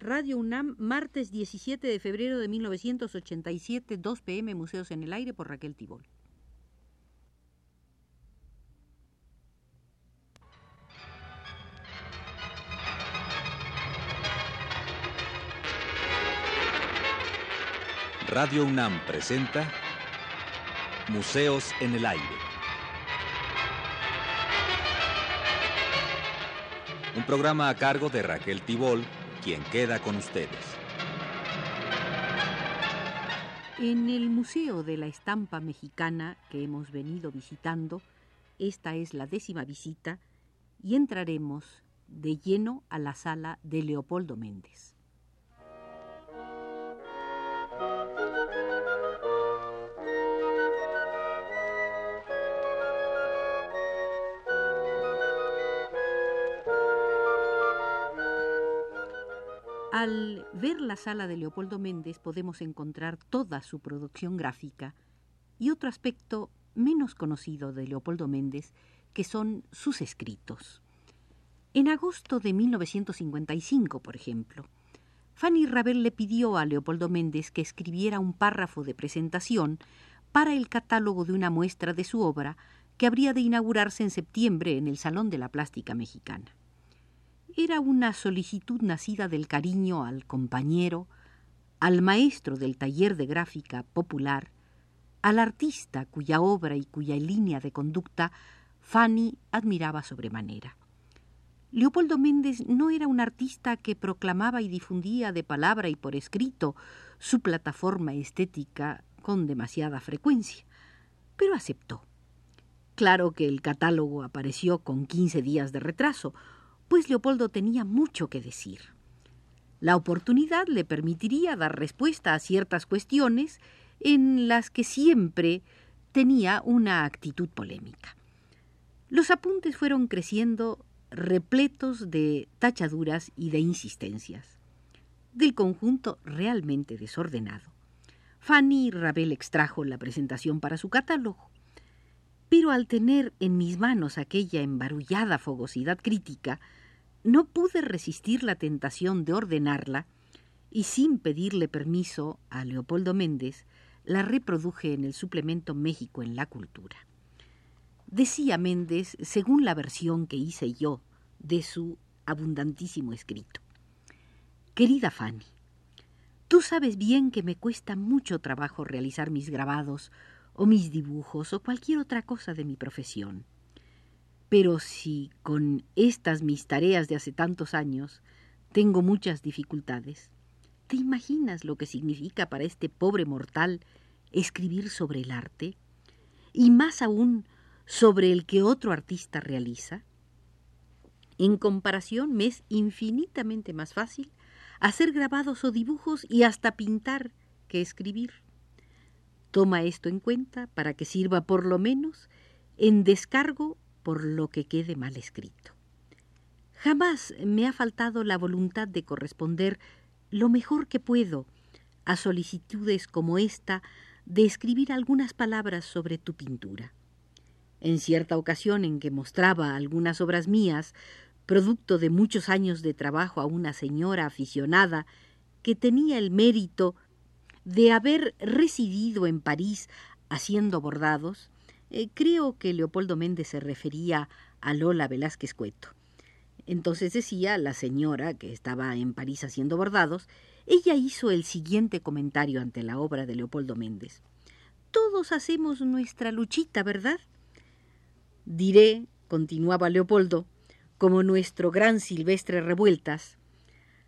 Radio UNAM, martes 17 de febrero de 1987, 2 pm, Museos en el Aire por Raquel Tibol. Radio UNAM presenta Museos en el Aire. Un programa a cargo de Raquel Tibol, quien queda con ustedes. En el Museo de la Estampa Mexicana que hemos venido visitando, esta es la décima visita y entraremos de lleno a la sala de Leopoldo Méndez. Al ver la sala de Leopoldo Méndez podemos encontrar toda su producción gráfica y otro aspecto menos conocido de Leopoldo Méndez, que son sus escritos. En agosto de 1955, por ejemplo, Fanny Rabel le pidió a Leopoldo Méndez que escribiera un párrafo de presentación para el catálogo de una muestra de su obra que habría de inaugurarse en septiembre en el Salón de la Plástica Mexicana era una solicitud nacida del cariño al compañero, al maestro del taller de gráfica popular, al artista cuya obra y cuya línea de conducta Fanny admiraba sobremanera. Leopoldo Méndez no era un artista que proclamaba y difundía de palabra y por escrito su plataforma estética con demasiada frecuencia, pero aceptó. Claro que el catálogo apareció con quince días de retraso, pues Leopoldo tenía mucho que decir. La oportunidad le permitiría dar respuesta a ciertas cuestiones en las que siempre tenía una actitud polémica. Los apuntes fueron creciendo repletos de tachaduras y de insistencias, del conjunto realmente desordenado. Fanny Rabel extrajo la presentación para su catálogo, pero al tener en mis manos aquella embarullada fogosidad crítica, no pude resistir la tentación de ordenarla y sin pedirle permiso a Leopoldo Méndez, la reproduje en el suplemento México en la Cultura. Decía Méndez, según la versión que hice yo de su abundantísimo escrito. Querida Fanny, tú sabes bien que me cuesta mucho trabajo realizar mis grabados o mis dibujos o cualquier otra cosa de mi profesión. Pero si con estas mis tareas de hace tantos años tengo muchas dificultades, ¿te imaginas lo que significa para este pobre mortal escribir sobre el arte? Y más aún sobre el que otro artista realiza. En comparación me es infinitamente más fácil hacer grabados o dibujos y hasta pintar que escribir. Toma esto en cuenta para que sirva por lo menos en descargo por lo que quede mal escrito. Jamás me ha faltado la voluntad de corresponder lo mejor que puedo a solicitudes como esta de escribir algunas palabras sobre tu pintura. En cierta ocasión en que mostraba algunas obras mías, producto de muchos años de trabajo a una señora aficionada que tenía el mérito de haber residido en París haciendo bordados, eh, creo que Leopoldo Méndez se refería a Lola Velázquez Cueto. Entonces decía la señora, que estaba en París haciendo bordados, ella hizo el siguiente comentario ante la obra de Leopoldo Méndez. Todos hacemos nuestra luchita, ¿verdad? Diré, continuaba Leopoldo, como nuestro gran Silvestre Revueltas.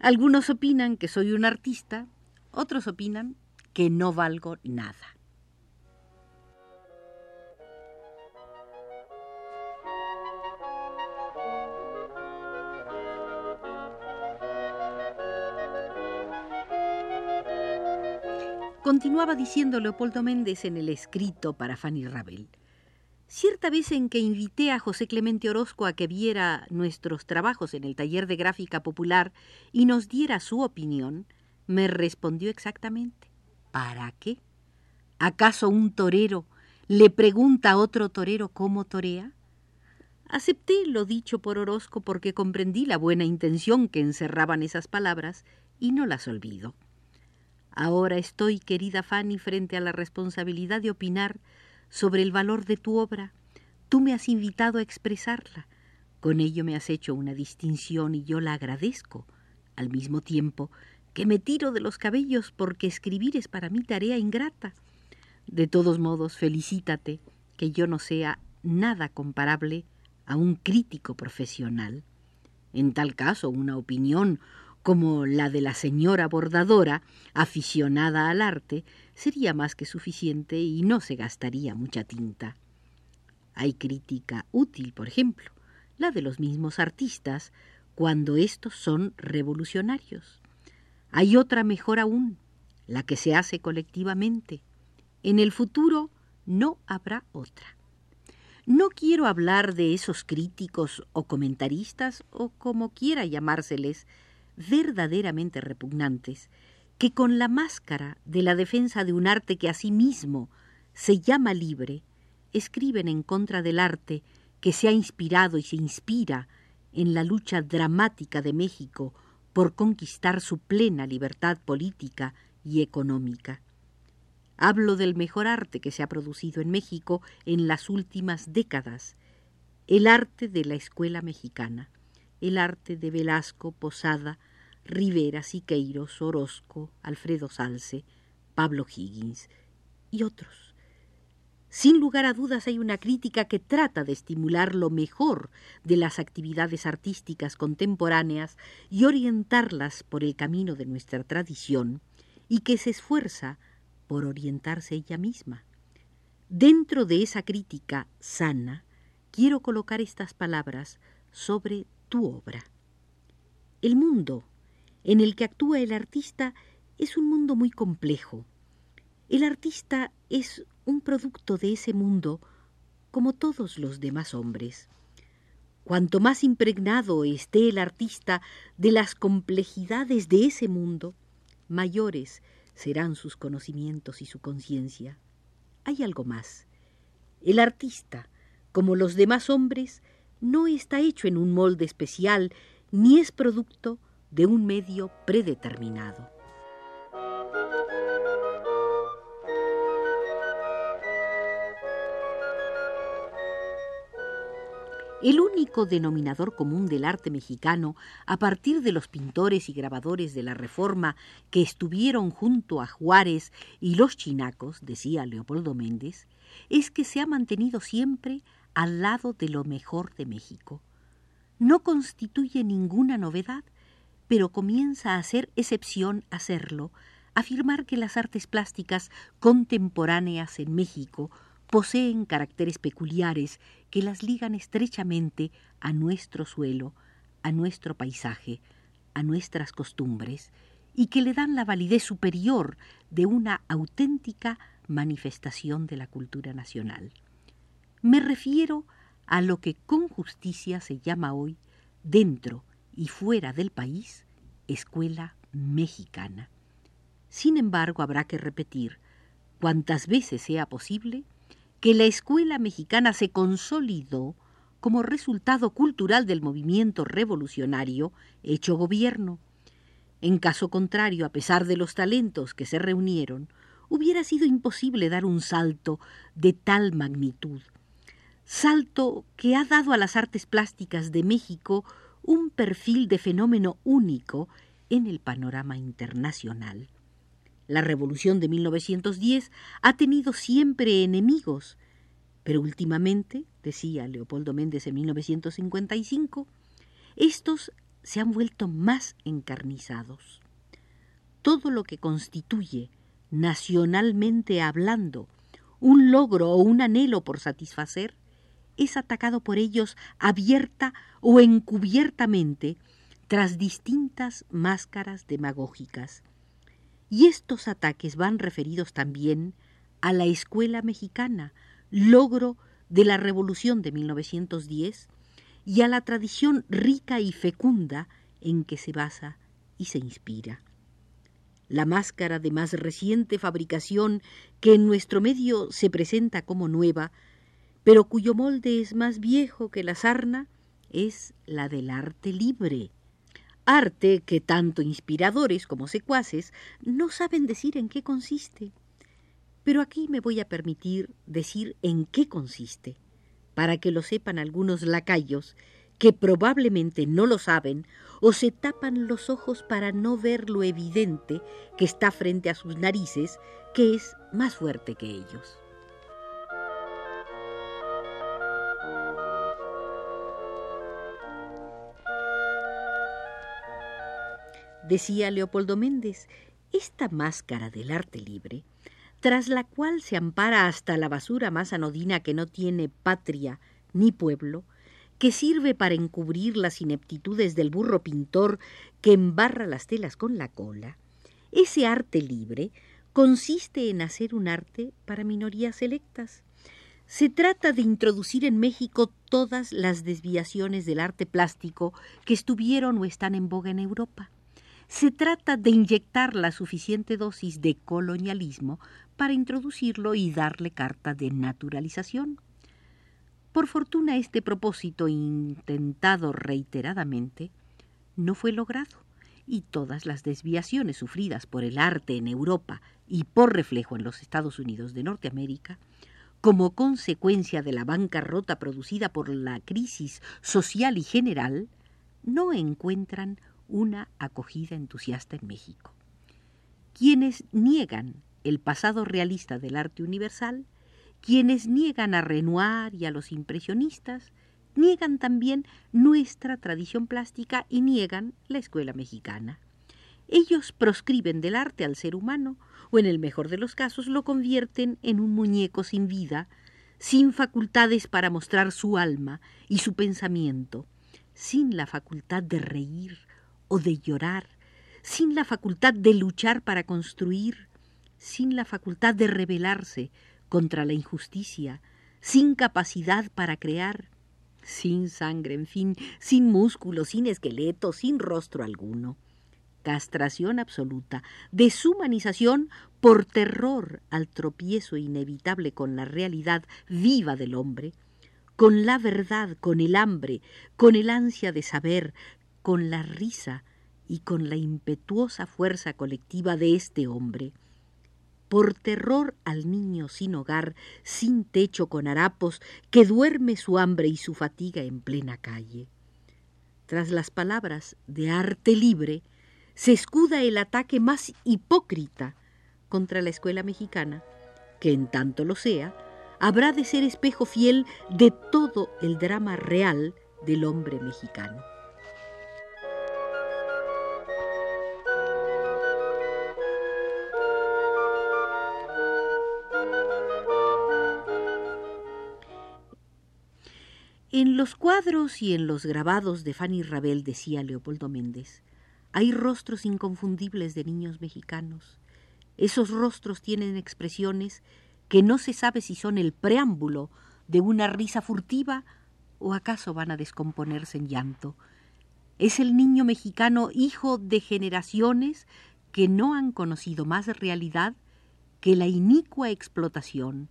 Algunos opinan que soy un artista, otros opinan que no valgo nada. Continuaba diciendo Leopoldo Méndez en el escrito para Fanny Rabel. Cierta vez en que invité a José Clemente Orozco a que viera nuestros trabajos en el taller de gráfica popular y nos diera su opinión, me respondió exactamente ¿Para qué? ¿Acaso un torero le pregunta a otro torero cómo torea? Acepté lo dicho por Orozco porque comprendí la buena intención que encerraban esas palabras y no las olvido. Ahora estoy, querida Fanny, frente a la responsabilidad de opinar sobre el valor de tu obra. Tú me has invitado a expresarla. Con ello me has hecho una distinción y yo la agradezco. Al mismo tiempo que me tiro de los cabellos porque escribir es para mí tarea ingrata. De todos modos, felicítate que yo no sea nada comparable a un crítico profesional. En tal caso, una opinión como la de la señora bordadora, aficionada al arte, sería más que suficiente y no se gastaría mucha tinta. Hay crítica útil, por ejemplo, la de los mismos artistas, cuando estos son revolucionarios. Hay otra mejor aún, la que se hace colectivamente. En el futuro no habrá otra. No quiero hablar de esos críticos o comentaristas, o como quiera llamárseles, verdaderamente repugnantes, que con la máscara de la defensa de un arte que a sí mismo se llama libre, escriben en contra del arte que se ha inspirado y se inspira en la lucha dramática de México por conquistar su plena libertad política y económica. Hablo del mejor arte que se ha producido en México en las últimas décadas, el arte de la escuela mexicana, el arte de Velasco, Posada, Rivera, Siqueiros, Orozco, Alfredo Salce, Pablo Higgins y otros. Sin lugar a dudas hay una crítica que trata de estimular lo mejor de las actividades artísticas contemporáneas y orientarlas por el camino de nuestra tradición, y que se esfuerza por orientarse ella misma. Dentro de esa crítica sana, quiero colocar estas palabras sobre tu obra. El mundo en el que actúa el artista es un mundo muy complejo. El artista es un producto de ese mundo como todos los demás hombres. Cuanto más impregnado esté el artista de las complejidades de ese mundo, mayores serán sus conocimientos y su conciencia. Hay algo más. El artista, como los demás hombres, no está hecho en un molde especial ni es producto de un medio predeterminado. El único denominador común del arte mexicano, a partir de los pintores y grabadores de la Reforma que estuvieron junto a Juárez y los chinacos, decía Leopoldo Méndez, es que se ha mantenido siempre al lado de lo mejor de México. No constituye ninguna novedad, pero comienza a ser excepción hacerlo, afirmar que las artes plásticas contemporáneas en México poseen caracteres peculiares que las ligan estrechamente a nuestro suelo, a nuestro paisaje, a nuestras costumbres, y que le dan la validez superior de una auténtica manifestación de la cultura nacional. Me refiero a lo que con justicia se llama hoy, dentro y fuera del país, escuela mexicana. Sin embargo, habrá que repetir, cuantas veces sea posible, que la escuela mexicana se consolidó como resultado cultural del movimiento revolucionario hecho gobierno. En caso contrario, a pesar de los talentos que se reunieron, hubiera sido imposible dar un salto de tal magnitud. Salto que ha dado a las artes plásticas de México un perfil de fenómeno único en el panorama internacional. La revolución de 1910 ha tenido siempre enemigos, pero últimamente, decía Leopoldo Méndez en 1955, estos se han vuelto más encarnizados. Todo lo que constituye, nacionalmente hablando, un logro o un anhelo por satisfacer, es atacado por ellos abierta o encubiertamente tras distintas máscaras demagógicas y estos ataques van referidos también a la escuela mexicana, logro de la Revolución de 1910, y a la tradición rica y fecunda en que se basa y se inspira. La máscara de más reciente fabricación que en nuestro medio se presenta como nueva, pero cuyo molde es más viejo que la sarna, es la del arte libre. Arte que tanto inspiradores como secuaces no saben decir en qué consiste. Pero aquí me voy a permitir decir en qué consiste, para que lo sepan algunos lacayos que probablemente no lo saben o se tapan los ojos para no ver lo evidente que está frente a sus narices, que es más fuerte que ellos. Decía Leopoldo Méndez, esta máscara del arte libre, tras la cual se ampara hasta la basura más anodina que no tiene patria ni pueblo, que sirve para encubrir las ineptitudes del burro pintor que embarra las telas con la cola, ese arte libre consiste en hacer un arte para minorías selectas. Se trata de introducir en México todas las desviaciones del arte plástico que estuvieron o están en boga en Europa. Se trata de inyectar la suficiente dosis de colonialismo para introducirlo y darle carta de naturalización. Por fortuna este propósito, intentado reiteradamente, no fue logrado, y todas las desviaciones sufridas por el arte en Europa y por reflejo en los Estados Unidos de Norteamérica, como consecuencia de la bancarrota producida por la crisis social y general, no encuentran una acogida entusiasta en México. Quienes niegan el pasado realista del arte universal quienes niegan a Renoir y a los impresionistas, niegan también nuestra tradición plástica y niegan la escuela mexicana. Ellos proscriben del arte al ser humano, o en el mejor de los casos lo convierten en un muñeco sin vida, sin facultades para mostrar su alma y su pensamiento, sin la facultad de reír o de llorar, sin la facultad de luchar para construir, sin la facultad de rebelarse, contra la injusticia, sin capacidad para crear, sin sangre, en fin, sin músculo, sin esqueleto, sin rostro alguno. Castración absoluta, deshumanización por terror al tropiezo inevitable con la realidad viva del hombre, con la verdad, con el hambre, con el ansia de saber, con la risa y con la impetuosa fuerza colectiva de este hombre por terror al niño sin hogar, sin techo con harapos, que duerme su hambre y su fatiga en plena calle. Tras las palabras de arte libre, se escuda el ataque más hipócrita contra la escuela mexicana, que en tanto lo sea, habrá de ser espejo fiel de todo el drama real del hombre mexicano. En los cuadros y en los grabados de Fanny Rabel, decía Leopoldo Méndez, hay rostros inconfundibles de niños mexicanos. Esos rostros tienen expresiones que no se sabe si son el preámbulo de una risa furtiva o acaso van a descomponerse en llanto. Es el niño mexicano hijo de generaciones que no han conocido más realidad que la inicua explotación,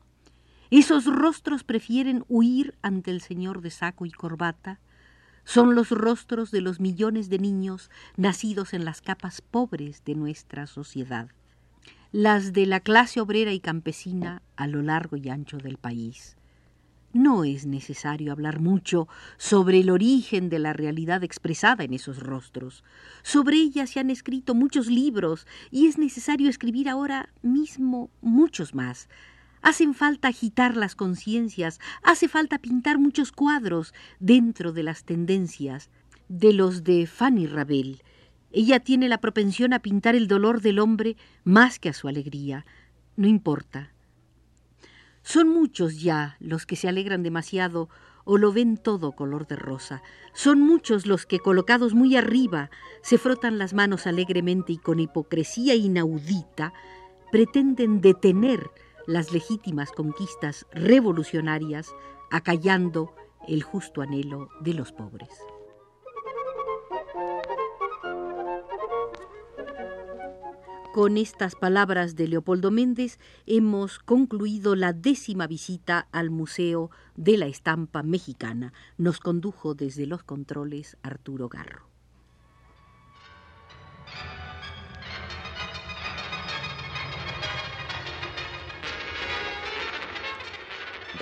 esos rostros prefieren huir ante el señor de saco y corbata. Son los rostros de los millones de niños nacidos en las capas pobres de nuestra sociedad, las de la clase obrera y campesina a lo largo y ancho del país. No es necesario hablar mucho sobre el origen de la realidad expresada en esos rostros. Sobre ella se han escrito muchos libros y es necesario escribir ahora mismo muchos más, Hacen falta agitar las conciencias, hace falta pintar muchos cuadros dentro de las tendencias de los de Fanny Rabel. Ella tiene la propensión a pintar el dolor del hombre más que a su alegría. No importa. Son muchos ya los que se alegran demasiado o lo ven todo color de rosa. Son muchos los que, colocados muy arriba, se frotan las manos alegremente y con hipocresía inaudita, pretenden detener las legítimas conquistas revolucionarias, acallando el justo anhelo de los pobres. Con estas palabras de Leopoldo Méndez hemos concluido la décima visita al Museo de la Estampa Mexicana. Nos condujo desde los controles Arturo Garro.